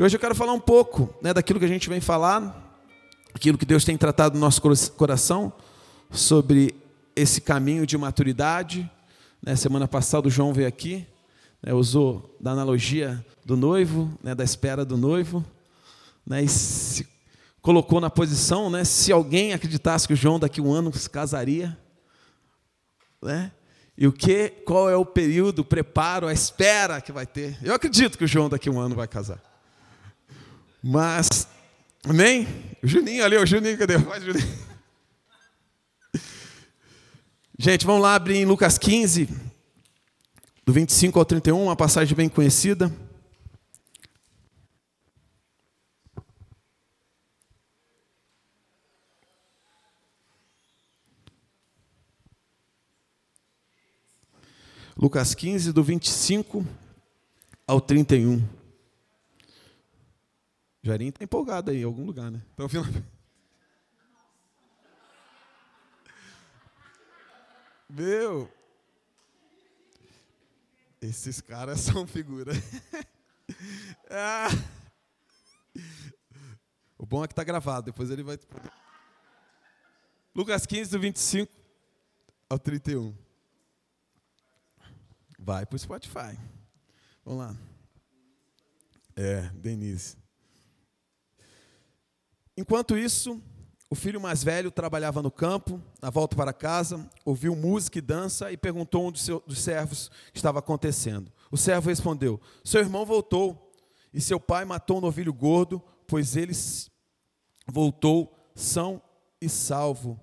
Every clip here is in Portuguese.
E hoje eu quero falar um pouco né, daquilo que a gente vem falar, aquilo que Deus tem tratado no nosso coração, sobre esse caminho de maturidade. Né, semana passada o João veio aqui, né, usou da analogia do noivo, né, da espera do noivo, né, e se colocou na posição, né, se alguém acreditasse que o João daqui a um ano se casaria, né, e o que, qual é o período, o preparo, a espera que vai ter. Eu acredito que o João daqui a um ano vai casar. Mas, amém? O Juninho ali, o Juninho, cadê? Vai, Juninho. Gente, vamos lá abrir em Lucas 15, do 25 ao 31, uma passagem bem conhecida. Lucas 15, do 25 ao 31. Jairinho está empolgado aí em algum lugar, né? Tá ouvindo? Meu, esses caras são figura. ah. O bom é que está gravado, depois ele vai. Lucas 15, do 25 ao 31. Vai para o Spotify. Vamos lá. É, Denise. Enquanto isso, o filho mais velho trabalhava no campo, na volta para casa, ouviu música e dança e perguntou a um dos, dos servos o que estava acontecendo. O servo respondeu: Seu irmão voltou e seu pai matou um novilho gordo, pois ele voltou são e salvo.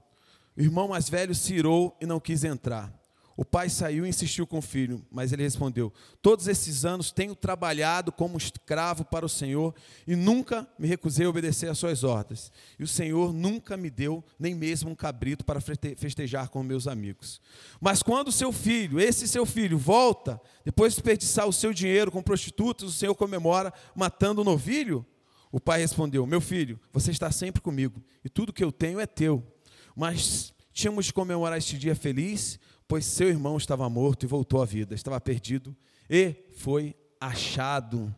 O irmão mais velho se irou e não quis entrar. O pai saiu e insistiu com o filho, mas ele respondeu: Todos esses anos tenho trabalhado como escravo para o Senhor e nunca me recusei a obedecer às suas ordens. E o Senhor nunca me deu nem mesmo um cabrito para festejar com meus amigos. Mas quando seu filho, esse seu filho, volta, depois de desperdiçar o seu dinheiro com prostitutas, o Senhor comemora matando o um novilho? O pai respondeu: Meu filho, você está sempre comigo e tudo que eu tenho é teu. Mas tínhamos de comemorar este dia feliz pois seu irmão estava morto e voltou à vida, estava perdido e foi achado.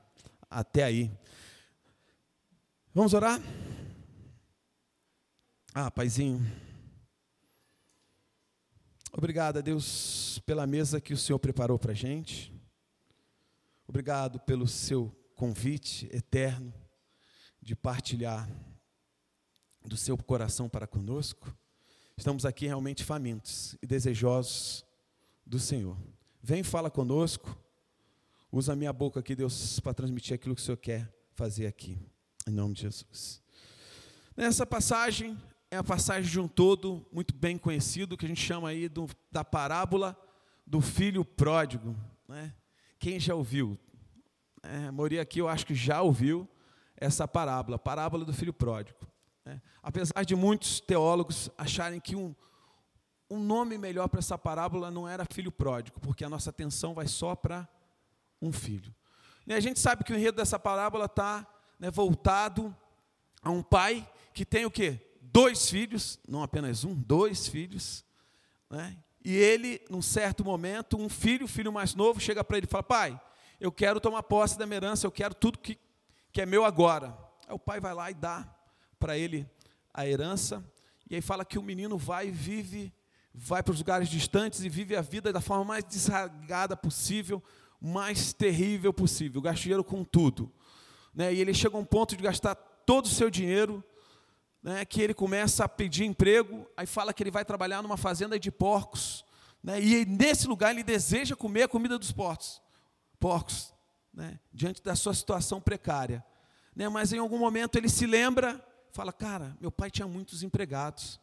Até aí. Vamos orar? Ah, paizinho. Obrigado Deus pela mesa que o Senhor preparou para a gente. Obrigado pelo seu convite eterno de partilhar do seu coração para conosco. Estamos aqui realmente famintos e desejosos do Senhor. Vem, fala conosco. Usa a minha boca aqui, Deus, para transmitir aquilo que o Senhor quer fazer aqui. Em nome de Jesus. Nessa passagem, é a passagem de um todo muito bem conhecido, que a gente chama aí do, da parábola do filho pródigo. Né? Quem já ouviu? É, a maioria aqui eu acho que já ouviu essa parábola, a parábola do filho pródigo. É. Apesar de muitos teólogos acharem que um, um nome melhor para essa parábola não era filho pródigo, porque a nossa atenção vai só para um filho. E a gente sabe que o enredo dessa parábola está né, voltado a um pai que tem o quê? Dois filhos, não apenas um, dois filhos. Né? E ele, num certo momento, um filho, o filho mais novo, chega para ele e fala: Pai, eu quero tomar posse da minha herança, eu quero tudo que, que é meu agora. Aí o pai vai lá e dá para ele a herança. E aí fala que o menino vai e vive, vai para os lugares distantes e vive a vida da forma mais desragada possível, mais terrível possível, gasta dinheiro com tudo. Né? E ele chega a um ponto de gastar todo o seu dinheiro, né? que ele começa a pedir emprego, aí fala que ele vai trabalhar numa fazenda de porcos, né? e nesse lugar ele deseja comer a comida dos porcos, porcos né? diante da sua situação precária. Né? Mas em algum momento ele se lembra fala, cara, meu pai tinha muitos empregados.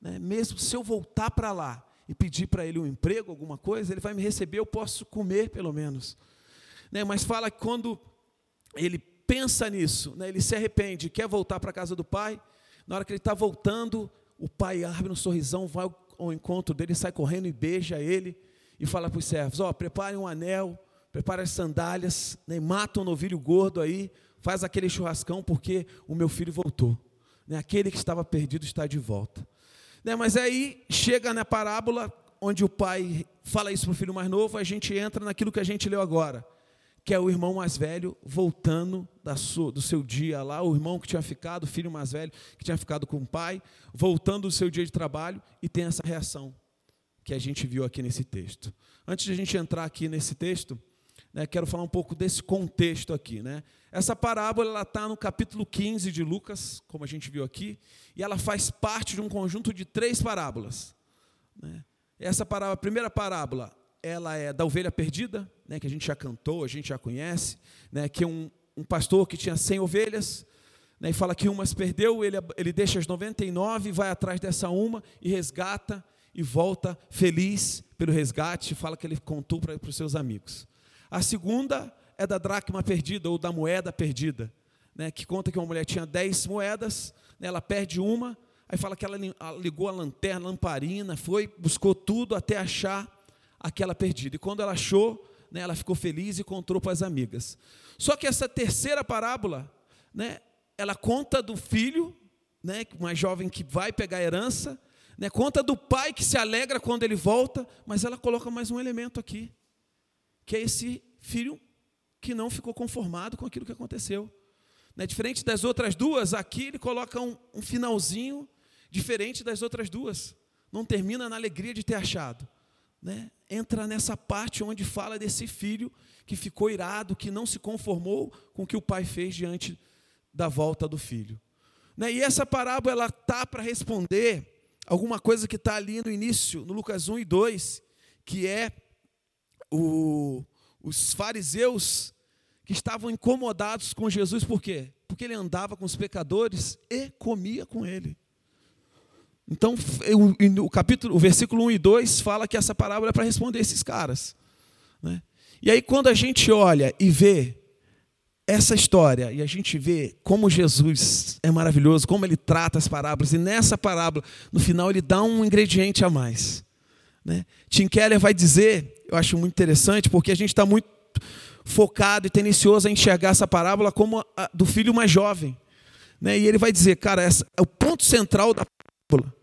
Né? Mesmo se eu voltar para lá e pedir para ele um emprego, alguma coisa, ele vai me receber, eu posso comer pelo menos. Né? Mas fala que quando ele pensa nisso, né? ele se arrepende, quer voltar para a casa do pai, na hora que ele está voltando, o pai abre um sorrisão, vai ao encontro dele, sai correndo e beija ele e fala para os servos: Ó, oh, preparem um anel, preparem as sandálias, né? mata um novilho gordo aí, faz aquele churrascão porque o meu filho voltou. Né? Aquele que estava perdido está de volta. Né? Mas aí chega na parábola onde o pai fala isso para o filho mais novo, a gente entra naquilo que a gente leu agora. que é o irmão mais velho voltando sua, do seu dia lá, o irmão que tinha ficado, o filho mais velho que tinha ficado com o pai, voltando do seu dia de trabalho e tem essa reação que a gente viu aqui nesse texto. Antes de a gente entrar aqui nesse texto, né, quero falar um pouco desse contexto aqui. Né? Essa parábola está no capítulo 15 de Lucas, como a gente viu aqui, e ela faz parte de um conjunto de três parábolas. Né? Essa parábola, a primeira parábola, ela é da ovelha perdida, né, que a gente já cantou, a gente já conhece, né, que é um, um pastor que tinha 100 ovelhas, né, e fala que uma se perdeu, ele, ele deixa as 99, vai atrás dessa uma e resgata e volta feliz pelo resgate, fala que ele contou para os seus amigos. A segunda é da dracma perdida ou da moeda perdida, né, que conta que uma mulher tinha 10 moedas, né, ela perde uma, aí fala que ela ligou a lanterna, a lamparina, foi, buscou tudo até achar aquela perdida. E quando ela achou, né, ela ficou feliz e contou para as amigas. Só que essa terceira parábola, né, ela conta do filho, né, uma jovem que vai pegar a herança, né, conta do pai que se alegra quando ele volta, mas ela coloca mais um elemento aqui, que é esse filho que não ficou conformado com aquilo que aconteceu. Né, diferente das outras duas, aqui ele coloca um, um finalzinho diferente das outras duas. Não termina na alegria de ter achado. Né? entra nessa parte onde fala desse filho que ficou irado, que não se conformou com o que o pai fez diante da volta do filho. Né? E essa parábola ela tá para responder alguma coisa que está ali no início, no Lucas 1 e 2, que é o, os fariseus que estavam incomodados com Jesus, por quê? Porque ele andava com os pecadores e comia com ele. Então, o, capítulo, o versículo 1 e 2 fala que essa parábola é para responder esses caras. Né? E aí, quando a gente olha e vê essa história, e a gente vê como Jesus é maravilhoso, como ele trata as parábolas, e nessa parábola, no final, ele dá um ingrediente a mais. Né? Tim Keller vai dizer, eu acho muito interessante, porque a gente está muito focado e tendencioso a enxergar essa parábola como a do filho mais jovem. Né? E ele vai dizer, cara, essa o ponto central da parábola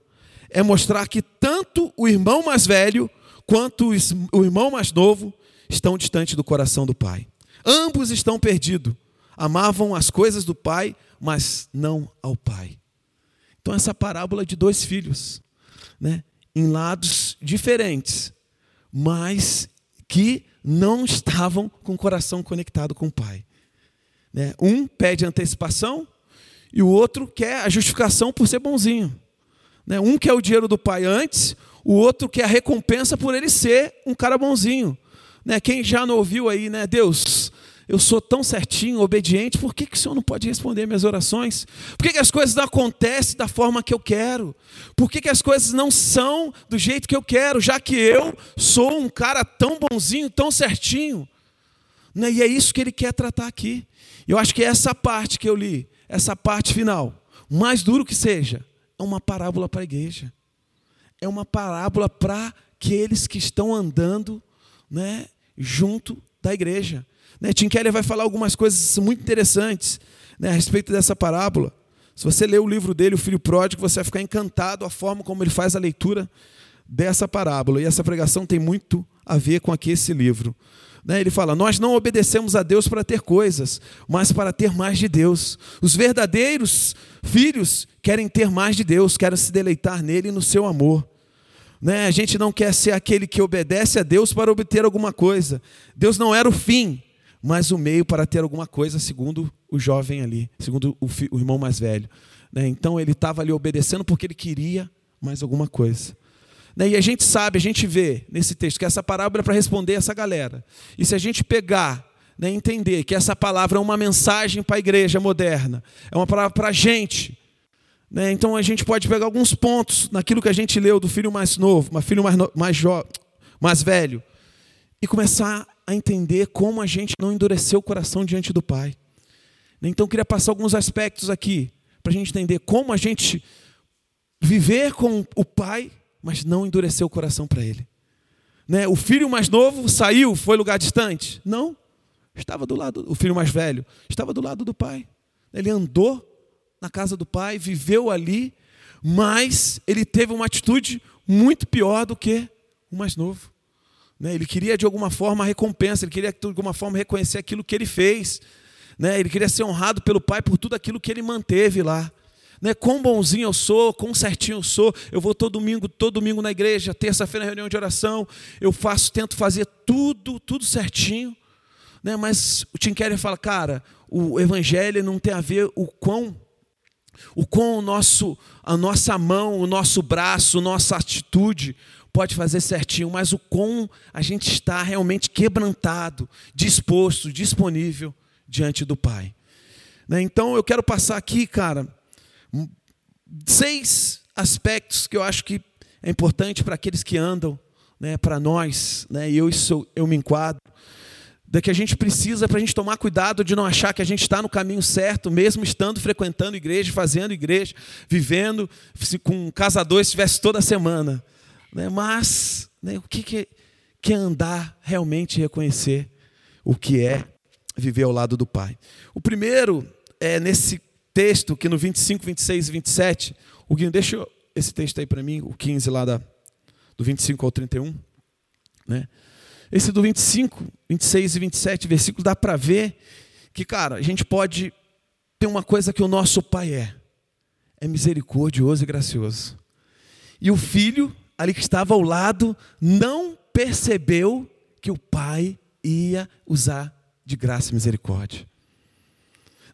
é mostrar que tanto o irmão mais velho quanto o irmão mais novo estão distantes do coração do pai. Ambos estão perdidos. Amavam as coisas do pai, mas não ao pai. Então, essa parábola de dois filhos, né, em lados diferentes, mas que não estavam com o coração conectado com o pai. Né? Um pede antecipação e o outro quer a justificação por ser bonzinho. Né? Um quer o dinheiro do pai antes, o outro quer a recompensa por ele ser um cara bonzinho. Né? Quem já não ouviu aí, né? Deus, eu sou tão certinho, obediente, por que, que o Senhor não pode responder minhas orações? Por que, que as coisas não acontecem da forma que eu quero? Por que, que as coisas não são do jeito que eu quero, já que eu sou um cara tão bonzinho, tão certinho? Né? E é isso que ele quer tratar aqui. Eu acho que é essa parte que eu li, essa parte final, mais duro que seja, é uma parábola para a igreja. É uma parábola para aqueles que estão andando né, junto da igreja. Né, Tim Keller vai falar algumas coisas muito interessantes né, a respeito dessa parábola. Se você ler o livro dele, O Filho Pródigo, você vai ficar encantado a forma como ele faz a leitura dessa parábola. E essa pregação tem muito a ver com aqui esse livro. Né? Ele fala: Nós não obedecemos a Deus para ter coisas, mas para ter mais de Deus. Os verdadeiros filhos querem ter mais de Deus, querem se deleitar nele e no seu amor. Né? A gente não quer ser aquele que obedece a Deus para obter alguma coisa. Deus não era o fim, mas o meio para ter alguma coisa, segundo o jovem ali, segundo o, o irmão mais velho. Né? Então ele estava ali obedecendo porque ele queria mais alguma coisa. Né? E a gente sabe, a gente vê nesse texto que essa parábola é para responder essa galera. E se a gente pegar, né, entender que essa palavra é uma mensagem para a igreja moderna, é uma palavra para a gente. Né? Então a gente pode pegar alguns pontos naquilo que a gente leu do filho mais novo, filho mais, no, mais, mais velho, e começar a entender como a gente não endureceu o coração diante do Pai. Então queria passar alguns aspectos aqui, para a gente entender como a gente viver com o Pai mas não endureceu o coração para ele. Né? O filho mais novo saiu, foi lugar distante? Não. Estava do lado, o filho mais velho, estava do lado do pai. Ele andou na casa do pai, viveu ali, mas ele teve uma atitude muito pior do que o mais novo. Né? Ele queria de alguma forma a recompensa, ele queria de alguma forma reconhecer aquilo que ele fez. Né? Ele queria ser honrado pelo pai por tudo aquilo que ele manteve lá. Né? Quão bonzinho eu sou, quão certinho eu sou. Eu vou todo domingo, todo domingo na igreja, terça-feira na reunião de oração. Eu faço, tento fazer tudo, tudo certinho. Né? Mas o Tim Keller fala, cara, o evangelho não tem a ver o quão o quão o nosso, a nossa mão, o nosso braço, a nossa atitude pode fazer certinho, mas o quão a gente está realmente quebrantado, disposto, disponível diante do Pai. Né? Então eu quero passar aqui, cara, seis aspectos que eu acho que é importante para aqueles que andam, né, para nós, né, e eu, isso, eu me enquadro, da que a gente precisa para a gente tomar cuidado de não achar que a gente está no caminho certo, mesmo estando frequentando igreja, fazendo igreja, vivendo, se com um casador estivesse toda semana. Né? Mas né, o que, que, que é andar realmente reconhecer o que é viver ao lado do Pai? O primeiro é nesse texto que no 25, 26 e 27, o Guinho, deixa esse texto aí para mim, o 15 lá da, do 25 ao 31. Né? Esse do 25, 26 e 27 versículos dá para ver que, cara, a gente pode ter uma coisa que o nosso Pai é: é misericordioso e gracioso. E o filho, ali que estava ao lado, não percebeu que o Pai ia usar de graça e misericórdia.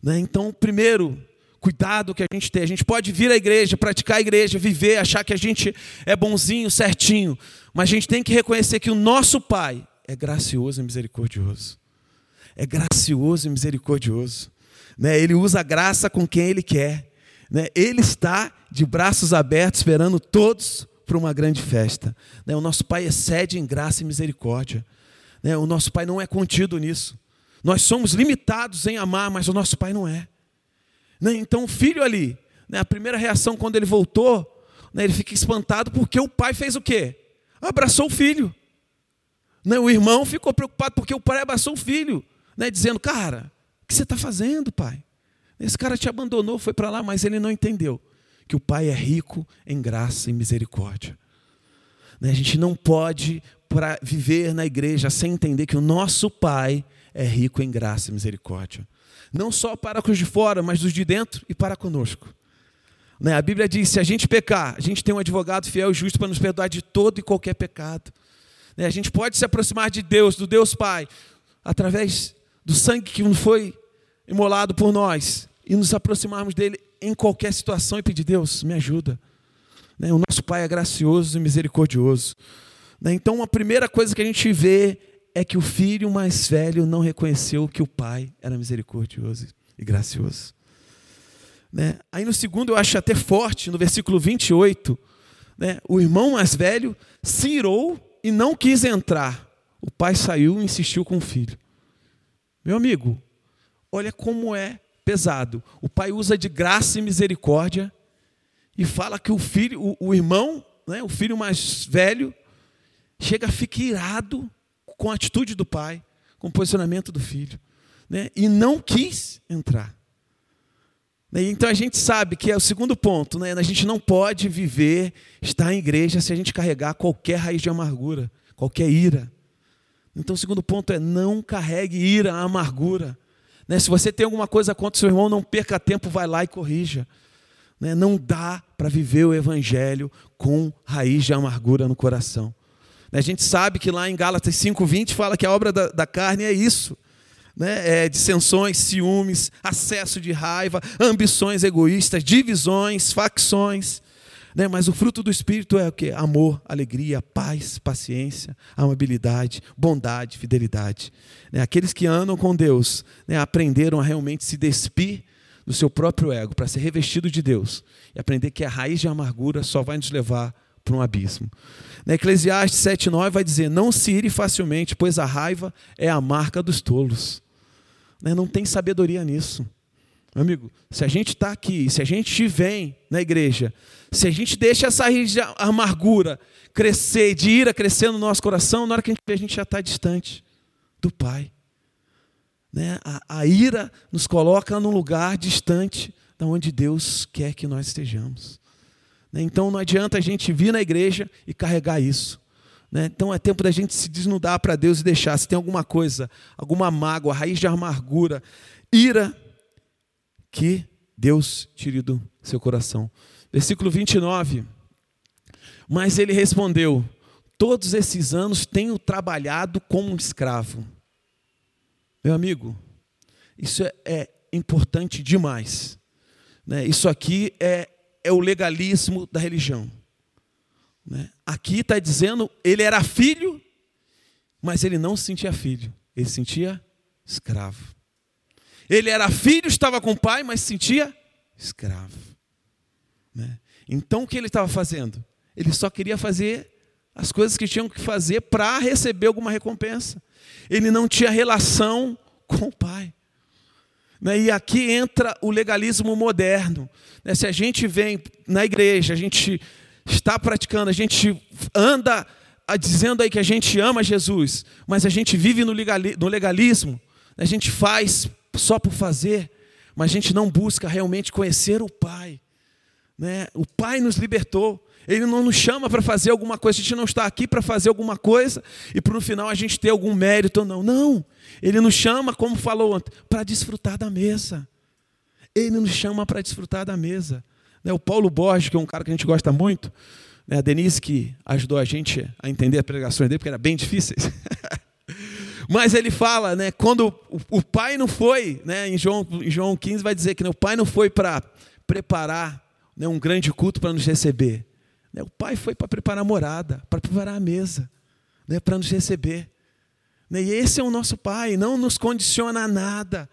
Né? Então, primeiro, cuidado que a gente tem. A gente pode vir à igreja, praticar a igreja, viver, achar que a gente é bonzinho, certinho, mas a gente tem que reconhecer que o nosso Pai é gracioso e misericordioso. É gracioso e misericordioso. Né? Ele usa a graça com quem Ele quer. Né? Ele está de braços abertos, esperando todos para uma grande festa. Né? O nosso Pai excede em graça e misericórdia. Né? O nosso Pai não é contido nisso. Nós somos limitados em amar, mas o nosso Pai não é. Né? Então o filho ali, né, a primeira reação quando ele voltou, né, ele fica espantado porque o pai fez o quê? Abraçou o filho. Né, o irmão ficou preocupado porque o pai abraçou o filho, né, dizendo: Cara, o que você está fazendo, pai? Esse cara te abandonou, foi para lá, mas ele não entendeu que o pai é rico em graça e misericórdia. Né, a gente não pode para viver na igreja sem entender que o nosso pai é rico em graça e misericórdia não só para os de fora, mas dos de dentro e para conosco. Né? A Bíblia diz: se a gente pecar, a gente tem um advogado fiel e justo para nos perdoar de todo e qualquer pecado. Né? A gente pode se aproximar de Deus, do Deus Pai, através do sangue que foi imolado por nós, e nos aproximarmos dele em qualquer situação e pedir: Deus, me ajuda. Né? O nosso Pai é gracioso e misericordioso. Né? Então, a primeira coisa que a gente vê é que o filho mais velho não reconheceu que o pai era misericordioso e gracioso. Né? Aí no segundo eu acho até forte, no versículo 28, né? o irmão mais velho se irou e não quis entrar. O pai saiu e insistiu com o filho. Meu amigo, olha como é pesado. O pai usa de graça e misericórdia e fala que o filho, o, o irmão, né, o filho mais velho, chega, fica irado com a atitude do pai, com o posicionamento do filho, né? e não quis entrar. Né? Então a gente sabe que é o segundo ponto, né? a gente não pode viver, estar em igreja, se a gente carregar qualquer raiz de amargura, qualquer ira. Então o segundo ponto é não carregue ira, amargura. Né? Se você tem alguma coisa contra o seu irmão, não perca tempo, vai lá e corrija. Né? Não dá para viver o evangelho com raiz de amargura no coração. A gente sabe que lá em Gálatas 5,20 fala que a obra da, da carne é isso. Né? É dissensões, ciúmes, acesso de raiva, ambições egoístas, divisões, facções. Né? Mas o fruto do Espírito é o que? Amor, alegria, paz, paciência, amabilidade, bondade, fidelidade. Né? Aqueles que andam com Deus né? aprenderam a realmente se despir do seu próprio ego para ser revestido de Deus e aprender que a raiz de amargura só vai nos levar para um abismo. Na Eclesiastes 7,9 vai dizer: Não se ire facilmente, pois a raiva é a marca dos tolos. Né, não tem sabedoria nisso. Meu amigo, se a gente está aqui, se a gente vem na igreja, se a gente deixa essa raiz de amargura crescer, de ira crescer no nosso coração, na hora que a gente vê, a gente já está distante do Pai. Né? A, a ira nos coloca num lugar distante da onde Deus quer que nós estejamos. Né? Então não adianta a gente vir na igreja e carregar isso. Né? Então é tempo da gente se desnudar para Deus e deixar. Se tem alguma coisa, alguma mágoa, raiz de amargura, ira, que Deus tire do seu coração. Versículo 29. Mas ele respondeu: Todos esses anos tenho trabalhado como um escravo. Meu amigo, isso é, é importante demais. Né? Isso aqui é, é o legalismo da religião. Né? Aqui está dizendo, ele era filho, mas ele não se sentia filho, ele se sentia escravo. Ele era filho, estava com o pai, mas se sentia escravo. Né? Então o que ele estava fazendo? Ele só queria fazer as coisas que tinham que fazer para receber alguma recompensa. Ele não tinha relação com o pai. Né? E aqui entra o legalismo moderno. Né? Se a gente vem na igreja, a gente está praticando, a gente anda dizendo aí que a gente ama Jesus, mas a gente vive no legalismo, a gente faz só por fazer, mas a gente não busca realmente conhecer o Pai. Né? O Pai nos libertou. Ele não nos chama para fazer alguma coisa, a gente não está aqui para fazer alguma coisa e para no final a gente ter algum mérito ou não. Não. Ele nos chama, como falou ontem, para desfrutar da mesa. Ele nos chama para desfrutar da mesa. Né, o Paulo Borges, que é um cara que a gente gosta muito, né, a Denise que ajudou a gente a entender as pregações dele, porque eram bem difíceis. Mas ele fala, né, quando o pai não foi, né, em, João, em João 15 vai dizer que né, o pai não foi para preparar né, um grande culto para nos receber. Né, o pai foi para preparar a morada, para preparar a mesa, né, para nos receber. Né, e esse é o nosso pai, não nos condiciona a nada.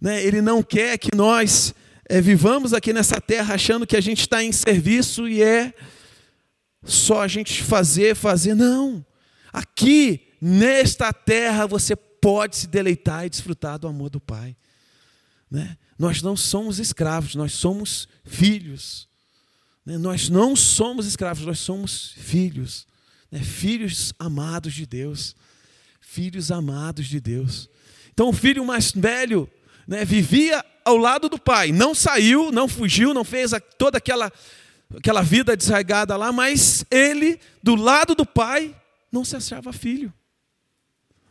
Né, ele não quer que nós é, vivamos aqui nessa terra achando que a gente está em serviço e é só a gente fazer, fazer. Não. Aqui, nesta terra, você pode se deleitar e desfrutar do amor do Pai. Né? Nós não somos escravos, nós somos filhos. Né? Nós não somos escravos, nós somos filhos. Né? Filhos amados de Deus. Filhos amados de Deus. Então, o filho mais velho né, vivia ao lado do pai. Não saiu, não fugiu, não fez toda aquela, aquela vida desraigada lá, mas ele, do lado do pai, não se achava filho.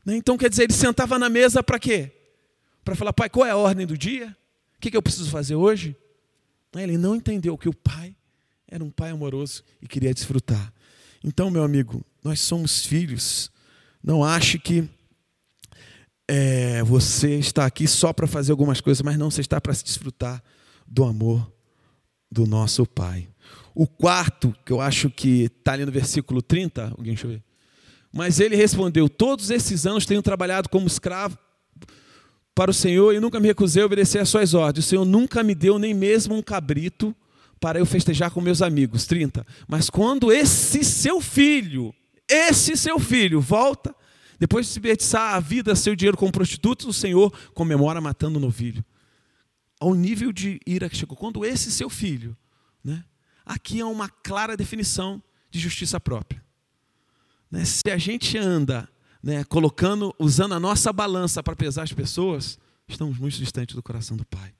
Né? Então, quer dizer, ele sentava na mesa para quê? Para falar, pai, qual é a ordem do dia? O que eu preciso fazer hoje? Né? Ele não entendeu que o pai era um pai amoroso e queria desfrutar. Então, meu amigo, nós somos filhos. Não ache que é, você está aqui só para fazer algumas coisas, mas não, você está para se desfrutar do amor do nosso Pai. O quarto, que eu acho que está ali no versículo 30, alguém deixa eu ver. Mas ele respondeu: Todos esses anos tenho trabalhado como escravo para o Senhor e nunca me recusei a obedecer às suas ordens. O Senhor nunca me deu nem mesmo um cabrito para eu festejar com meus amigos. 30. Mas quando esse seu filho, esse seu filho, volta depois de se desperdiçar a vida, seu dinheiro como prostituto, o Senhor comemora matando o novilho. Ao nível de ira que chegou. Quando esse seu filho, né? aqui é uma clara definição de justiça própria. Né? Se a gente anda né, colocando, usando a nossa balança para pesar as pessoas, estamos muito distantes do coração do Pai.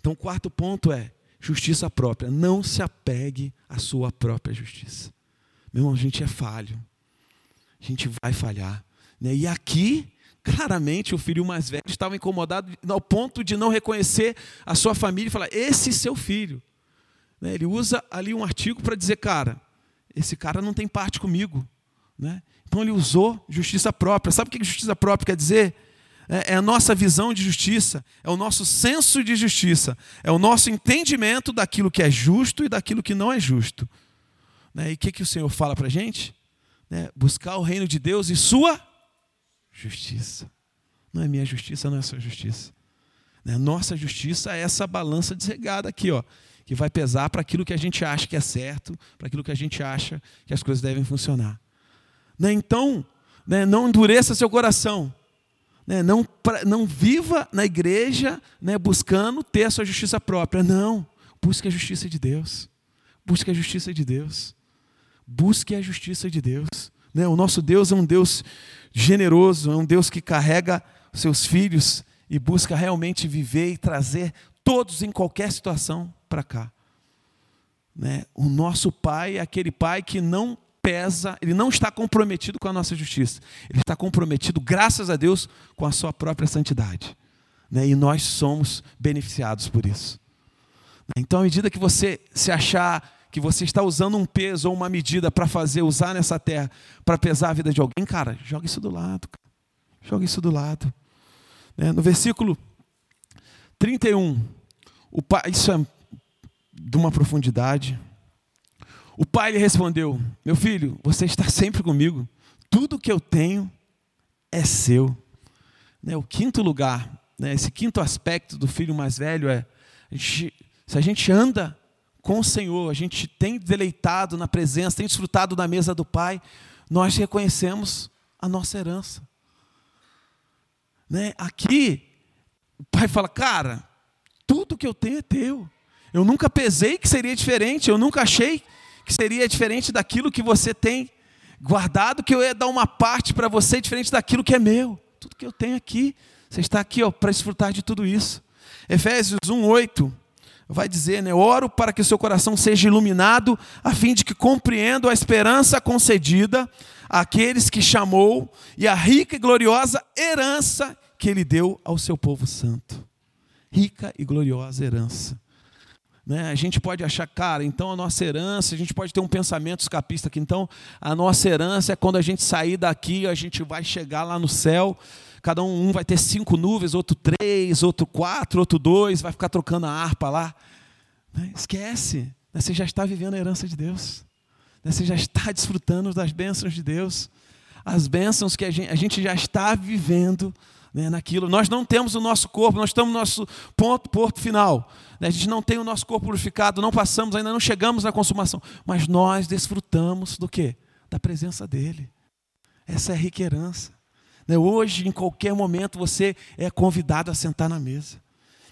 Então, o quarto ponto é justiça própria. Não se apegue à sua própria justiça. Meu irmão, a gente é falho. A gente vai falhar. Né? E aqui, claramente, o filho mais velho estava incomodado ao ponto de não reconhecer a sua família e falar: esse seu filho. Né? Ele usa ali um artigo para dizer: cara, esse cara não tem parte comigo. Né? Então ele usou justiça própria. Sabe o que justiça própria quer dizer? É, é a nossa visão de justiça, é o nosso senso de justiça, é o nosso entendimento daquilo que é justo e daquilo que não é justo. Né? E o que, que o Senhor fala para a gente? Né? Buscar o reino de Deus e sua justiça. Não é minha justiça, não é sua justiça. Né? Nossa justiça é essa balança desregada aqui, ó, que vai pesar para aquilo que a gente acha que é certo, para aquilo que a gente acha que as coisas devem funcionar. Né? Então, né, não endureça seu coração. Né? Não, não viva na igreja né, buscando ter a sua justiça própria. Não. Busque a justiça de Deus. Busque a justiça de Deus. Busque a justiça de Deus. Né? O nosso Deus é um Deus generoso, é um Deus que carrega seus filhos e busca realmente viver e trazer todos em qualquer situação para cá. Né? O nosso pai é aquele pai que não pesa, ele não está comprometido com a nossa justiça. Ele está comprometido, graças a Deus, com a sua própria santidade. Né? E nós somos beneficiados por isso. Então, à medida que você se achar que você está usando um peso ou uma medida para fazer, usar nessa terra, para pesar a vida de alguém, cara, joga isso do lado. Cara. Joga isso do lado. Né? No versículo 31, o isso é de uma profundidade. O pai lhe respondeu: Meu filho, você está sempre comigo. Tudo que eu tenho é seu. Né, o quinto lugar, né, esse quinto aspecto do filho mais velho é: a gente, se a gente anda com o Senhor, a gente tem deleitado na presença, tem desfrutado da mesa do Pai, nós reconhecemos a nossa herança. Né? Aqui, o pai fala: Cara, tudo que eu tenho é teu. Eu nunca pesei que seria diferente, eu nunca achei que seria diferente daquilo que você tem guardado, que eu ia dar uma parte para você diferente daquilo que é meu. Tudo que eu tenho aqui, você está aqui para desfrutar de tudo isso. Efésios 1:8 vai dizer, né, oro para que o seu coração seja iluminado, a fim de que compreenda a esperança concedida àqueles que chamou e a rica e gloriosa herança que ele deu ao seu povo santo. Rica e gloriosa herança. Né? A gente pode achar, cara, então a nossa herança, a gente pode ter um pensamento escapista aqui, então a nossa herança é quando a gente sair daqui, a gente vai chegar lá no céu, cada um, um vai ter cinco nuvens, outro três, outro quatro, outro dois, vai ficar trocando a harpa lá. Né? Esquece, né? você já está vivendo a herança de Deus, né? você já está desfrutando das bênçãos de Deus, as bênçãos que a gente, a gente já está vivendo né, naquilo. Nós não temos o nosso corpo, nós estamos no nosso ponto, porto final. Né? A gente não tem o nosso corpo purificado, não passamos, ainda não chegamos na consumação. Mas nós desfrutamos do quê? Da presença dEle. Essa é a rica herança. Né? Hoje, em qualquer momento, você é convidado a sentar na mesa.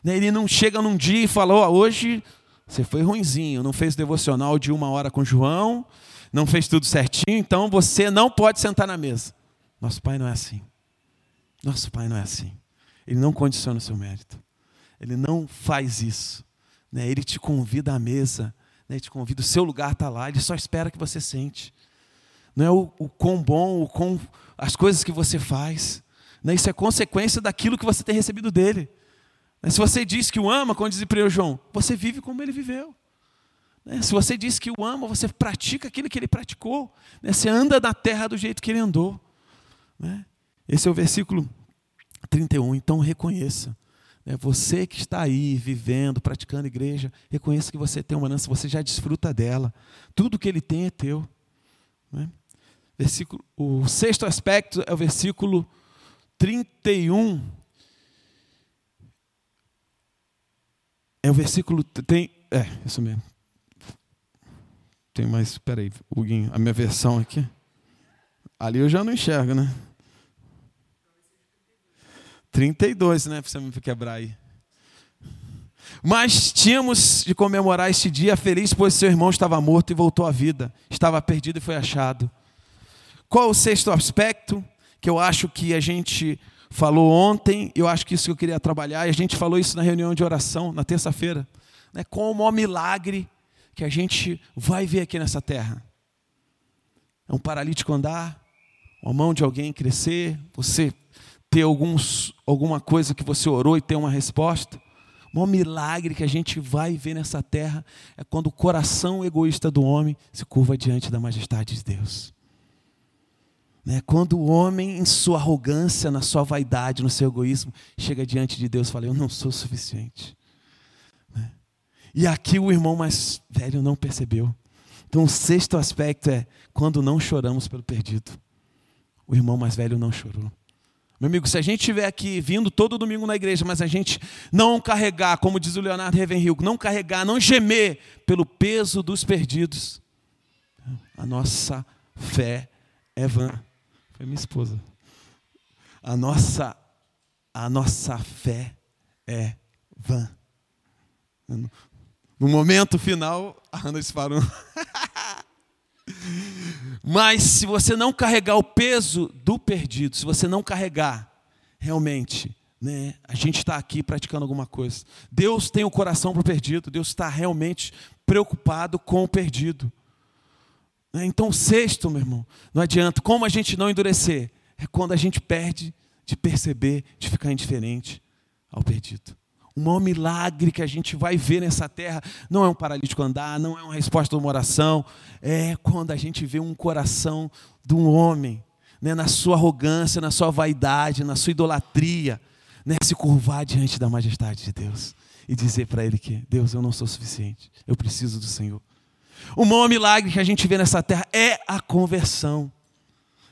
Né? Ele não chega num dia e fala, oh, hoje você foi ruinzinho, não fez devocional de uma hora com João, não fez tudo certinho, então você não pode sentar na mesa. Nosso Pai não é assim. Nosso Pai não é assim. Ele não condiciona o seu mérito. Ele não faz isso. Né? Ele te convida à mesa, né? ele te convida, o seu lugar está lá, ele só espera que você sente. Não é o, o quão bom, o quão, as coisas que você faz. Né? Isso é consequência daquilo que você tem recebido dele. Né? Se você diz que o ama, como diz o João, você vive como ele viveu. Né? Se você diz que o ama, você pratica aquilo que ele praticou. Né? Você anda na terra do jeito que ele andou. Esse é o versículo 31. Então reconheça. Né, você que está aí vivendo, praticando igreja, reconheça que você tem uma herança, você já desfruta dela. Tudo que ele tem é teu. Né? Versículo, o sexto aspecto é o versículo 31. É o versículo. Tem, é, isso mesmo. Tem mais. Espera aí, a minha versão aqui. Ali eu já não enxergo, né? 32, né? Você me quebrar aí. Mas tínhamos de comemorar este dia feliz, pois seu irmão estava morto e voltou à vida. Estava perdido e foi achado. Qual o sexto aspecto que eu acho que a gente falou ontem? Eu acho que isso que eu queria trabalhar, e a gente falou isso na reunião de oração, na terça-feira. Né? Qual o maior milagre que a gente vai ver aqui nessa terra? É um paralítico andar, uma mão de alguém crescer, você ter alguns, alguma coisa que você orou e ter uma resposta. O maior milagre que a gente vai ver nessa terra é quando o coração egoísta do homem se curva diante da majestade de Deus. Né? Quando o homem, em sua arrogância, na sua vaidade, no seu egoísmo, chega diante de Deus e fala: Eu não sou suficiente. Né? E aqui o irmão mais velho não percebeu. Então, o sexto aspecto é quando não choramos pelo perdido. O irmão mais velho não chorou. Meu amigo, se a gente estiver aqui vindo todo domingo na igreja, mas a gente não carregar, como diz o Leonardo Ravenhill, não carregar, não gemer pelo peso dos perdidos, a nossa fé é vã. Foi minha esposa. A nossa, a nossa fé é vã. No momento final, a Ana disparou. Mas se você não carregar o peso do perdido, se você não carregar, realmente, né, a gente está aqui praticando alguma coisa. Deus tem o coração para o perdido, Deus está realmente preocupado com o perdido. Né? Então, sexto, meu irmão, não adianta. Como a gente não endurecer? É quando a gente perde de perceber, de ficar indiferente ao perdido. O maior milagre que a gente vai ver nessa terra não é um paralítico andar, não é uma resposta de uma oração, é quando a gente vê um coração de um homem, né, na sua arrogância, na sua vaidade, na sua idolatria, né, se curvar diante da majestade de Deus e dizer para Ele que, Deus, eu não sou suficiente, eu preciso do Senhor. O maior milagre que a gente vê nessa terra é a conversão.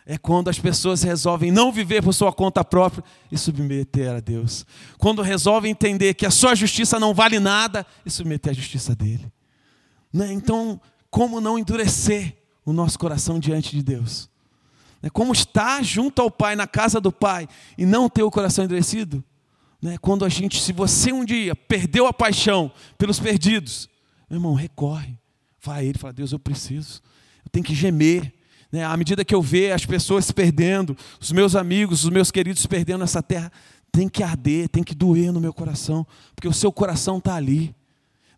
É quando as pessoas resolvem não viver por sua conta própria e submeter a Deus. Quando resolvem entender que a sua justiça não vale nada e submeter à justiça dele. Né? Então, como não endurecer o nosso coração diante de Deus? Né? Como estar junto ao Pai, na casa do Pai, e não ter o coração endurecido? Né? Quando a gente, se você um dia perdeu a paixão pelos perdidos, meu irmão, recorre. Vai a Ele e fala: Deus, eu preciso. Eu tenho que gemer. Né? À medida que eu ver as pessoas se perdendo, os meus amigos, os meus queridos perdendo nessa terra, tem que arder, tem que doer no meu coração, porque o seu coração está ali.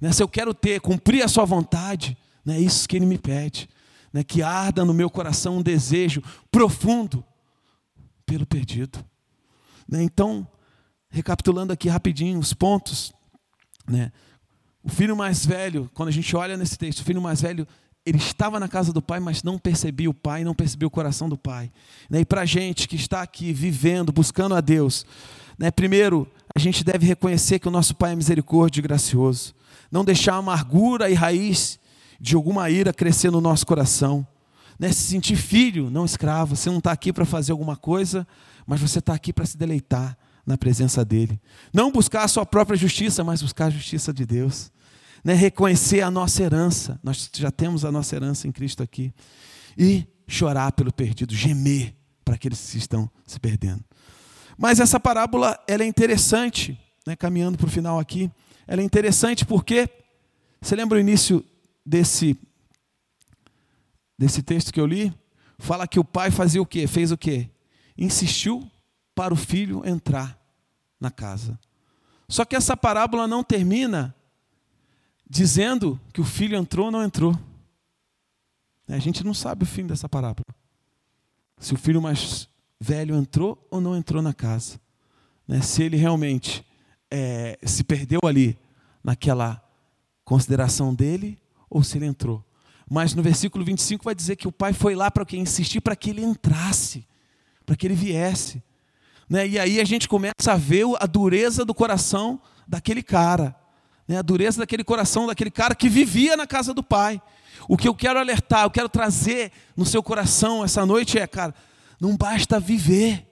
Né? Se eu quero ter, cumprir a sua vontade, né? é isso que Ele me pede. Né? Que arda no meu coração um desejo profundo pelo perdido. Né? Então, recapitulando aqui rapidinho os pontos, né? O filho mais velho, quando a gente olha nesse texto, o filho mais velho ele estava na casa do pai, mas não percebia o pai, não percebia o coração do pai. Né, e para a gente que está aqui vivendo, buscando a Deus, né, primeiro, a gente deve reconhecer que o nosso pai é misericórdia e gracioso. Não deixar a amargura e raiz de alguma ira crescer no nosso coração. Né, se sentir filho, não escravo. Você não está aqui para fazer alguma coisa, mas você está aqui para se deleitar na presença dEle. Não buscar a sua própria justiça, mas buscar a justiça de Deus né, reconhecer a nossa herança, nós já temos a nossa herança em Cristo aqui, e chorar pelo perdido, gemer para aqueles que estão se perdendo. Mas essa parábola ela é interessante, né, caminhando para o final aqui, ela é interessante porque, você lembra o início desse, desse texto que eu li? Fala que o pai fazia o quê? Fez o quê? Insistiu para o filho entrar na casa. Só que essa parábola não termina dizendo que o filho entrou ou não entrou. A gente não sabe o fim dessa parábola. Se o filho mais velho entrou ou não entrou na casa. Né? Se ele realmente é, se perdeu ali naquela consideração dele ou se ele entrou. Mas no versículo 25 vai dizer que o pai foi lá para que insistir para que ele entrasse, para que ele viesse. Né? E aí a gente começa a ver a dureza do coração daquele cara né, a dureza daquele coração, daquele cara que vivia na casa do pai. O que eu quero alertar, eu quero trazer no seu coração essa noite é, cara, não basta viver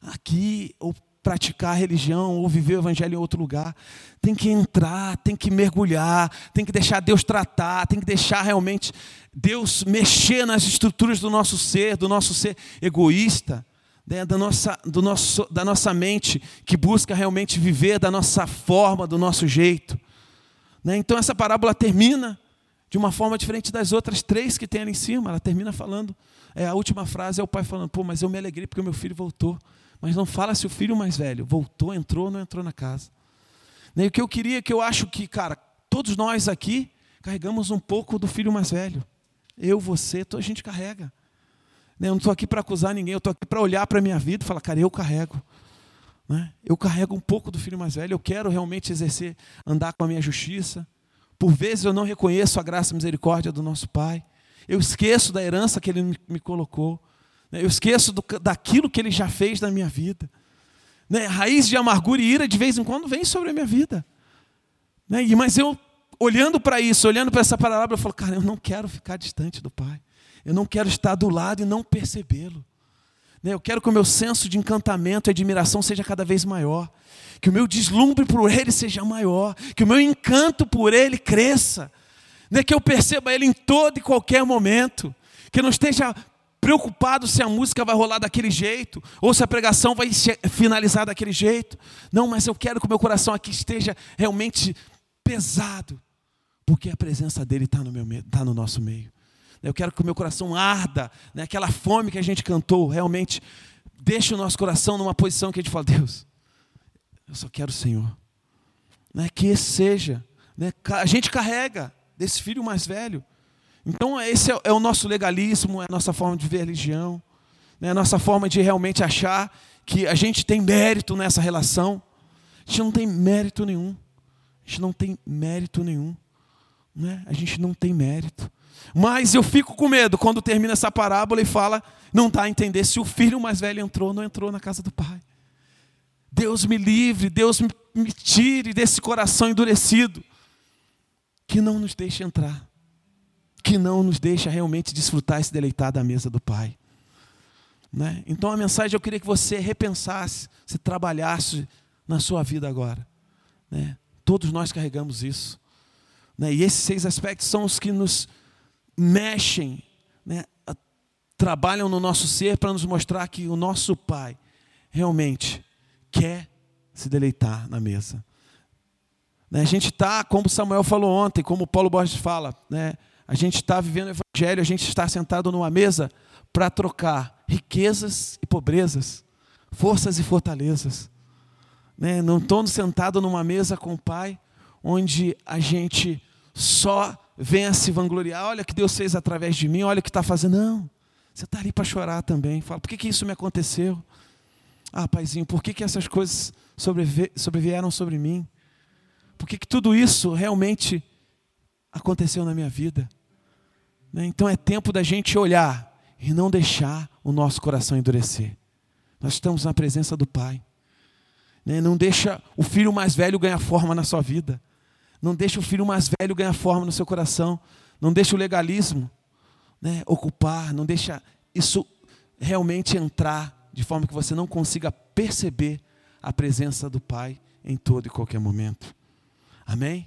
aqui ou praticar a religião ou viver o evangelho em outro lugar. Tem que entrar, tem que mergulhar, tem que deixar Deus tratar, tem que deixar realmente Deus mexer nas estruturas do nosso ser, do nosso ser egoísta, né, da, nossa, do nosso, da nossa mente que busca realmente viver da nossa forma, do nosso jeito. Né? Então essa parábola termina de uma forma diferente das outras três que tem ali em cima. Ela termina falando, é, a última frase é o pai falando, pô, mas eu me alegrei porque o meu filho voltou. Mas não fala se o filho mais velho voltou, entrou ou não entrou na casa. Né? E o que eu queria, que eu acho que, cara, todos nós aqui carregamos um pouco do filho mais velho. Eu, você, toda a gente carrega. Né? Eu não estou aqui para acusar ninguém, eu estou aqui para olhar para a minha vida e falar, cara, eu carrego. Né? Eu carrego um pouco do filho mais velho, eu quero realmente exercer, andar com a minha justiça. Por vezes eu não reconheço a graça e misericórdia do nosso Pai. Eu esqueço da herança que Ele me colocou. Né? Eu esqueço do, daquilo que Ele já fez na minha vida. Né? Raiz de amargura e ira de vez em quando vem sobre a minha vida. Né? Mas eu, olhando para isso, olhando para essa palavra, eu falo, cara, eu não quero ficar distante do Pai. Eu não quero estar do lado e não percebê-lo. Né, eu quero que o meu senso de encantamento e admiração seja cada vez maior. Que o meu deslumbre por Ele seja maior. Que o meu encanto por Ele cresça. Né, que eu perceba Ele em todo e qualquer momento. Que eu não esteja preocupado se a música vai rolar daquele jeito, ou se a pregação vai finalizar daquele jeito. Não, mas eu quero que o meu coração aqui esteja realmente pesado, porque a presença dele está no, meu, tá no nosso meio. Eu quero que o meu coração arda, né? aquela fome que a gente cantou, realmente deixe o nosso coração numa posição que a gente fala, Deus, eu só quero o Senhor. Né? Que esse seja. Né? A gente carrega desse filho mais velho. Então, esse é, é o nosso legalismo, é a nossa forma de ver religião, né? a nossa forma de realmente achar que a gente tem mérito nessa relação. A gente não tem mérito nenhum. A gente não tem mérito nenhum. Né? A gente não tem mérito. Mas eu fico com medo quando termina essa parábola e fala, não está a entender se o filho mais velho entrou ou não entrou na casa do pai. Deus me livre, Deus me tire desse coração endurecido, que não nos deixe entrar, que não nos deixa realmente desfrutar e se deleitar da mesa do Pai. Né? Então a mensagem eu queria que você repensasse, se trabalhasse na sua vida agora. Né? Todos nós carregamos isso. Né? E esses seis aspectos são os que nos mexem, né? trabalham no nosso ser para nos mostrar que o nosso Pai realmente quer se deleitar na mesa. Né? A gente está, como Samuel falou ontem, como Paulo Borges fala, né? a gente está vivendo o Evangelho, a gente está sentado numa mesa para trocar riquezas e pobrezas, forças e fortalezas. Né? Não estou sentado numa mesa com o Pai, onde a gente só venha se vangloriar, olha que Deus fez através de mim, olha o que está fazendo. Não, você está ali para chorar também. Fala, por que, que isso me aconteceu? Ah, paizinho, por que, que essas coisas sobrevieram sobre mim? Por que, que tudo isso realmente aconteceu na minha vida? Né? Então é tempo da gente olhar e não deixar o nosso coração endurecer. Nós estamos na presença do Pai. Né? Não deixa o filho mais velho ganhar forma na sua vida. Não deixa o filho mais velho ganhar forma no seu coração. Não deixa o legalismo né, ocupar. Não deixa isso realmente entrar de forma que você não consiga perceber a presença do Pai em todo e qualquer momento. Amém?